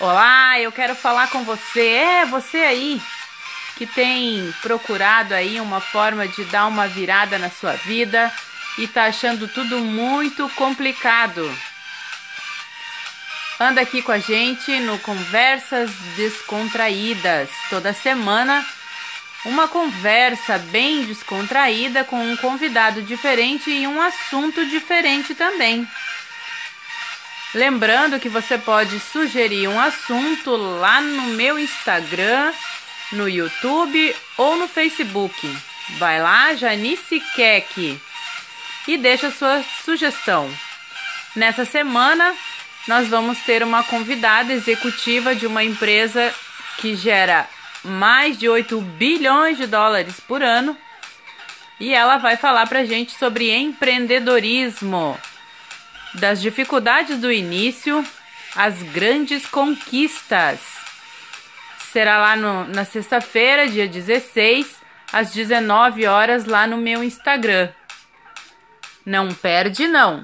Olá, eu quero falar com você. É, você aí que tem procurado aí uma forma de dar uma virada na sua vida e tá achando tudo muito complicado. Anda aqui com a gente no Conversas Descontraídas. Toda semana, uma conversa bem descontraída com um convidado diferente e um assunto diferente também. Lembrando que você pode sugerir um assunto lá no meu Instagram, no YouTube ou no Facebook. Vai lá, Janice Keck, e deixa sua sugestão. Nessa semana, nós vamos ter uma convidada executiva de uma empresa que gera mais de 8 bilhões de dólares por ano. E ela vai falar pra gente sobre empreendedorismo das dificuldades do início às grandes conquistas. Será lá no, na sexta-feira, dia 16, às 19 horas, lá no meu Instagram. Não perde, não!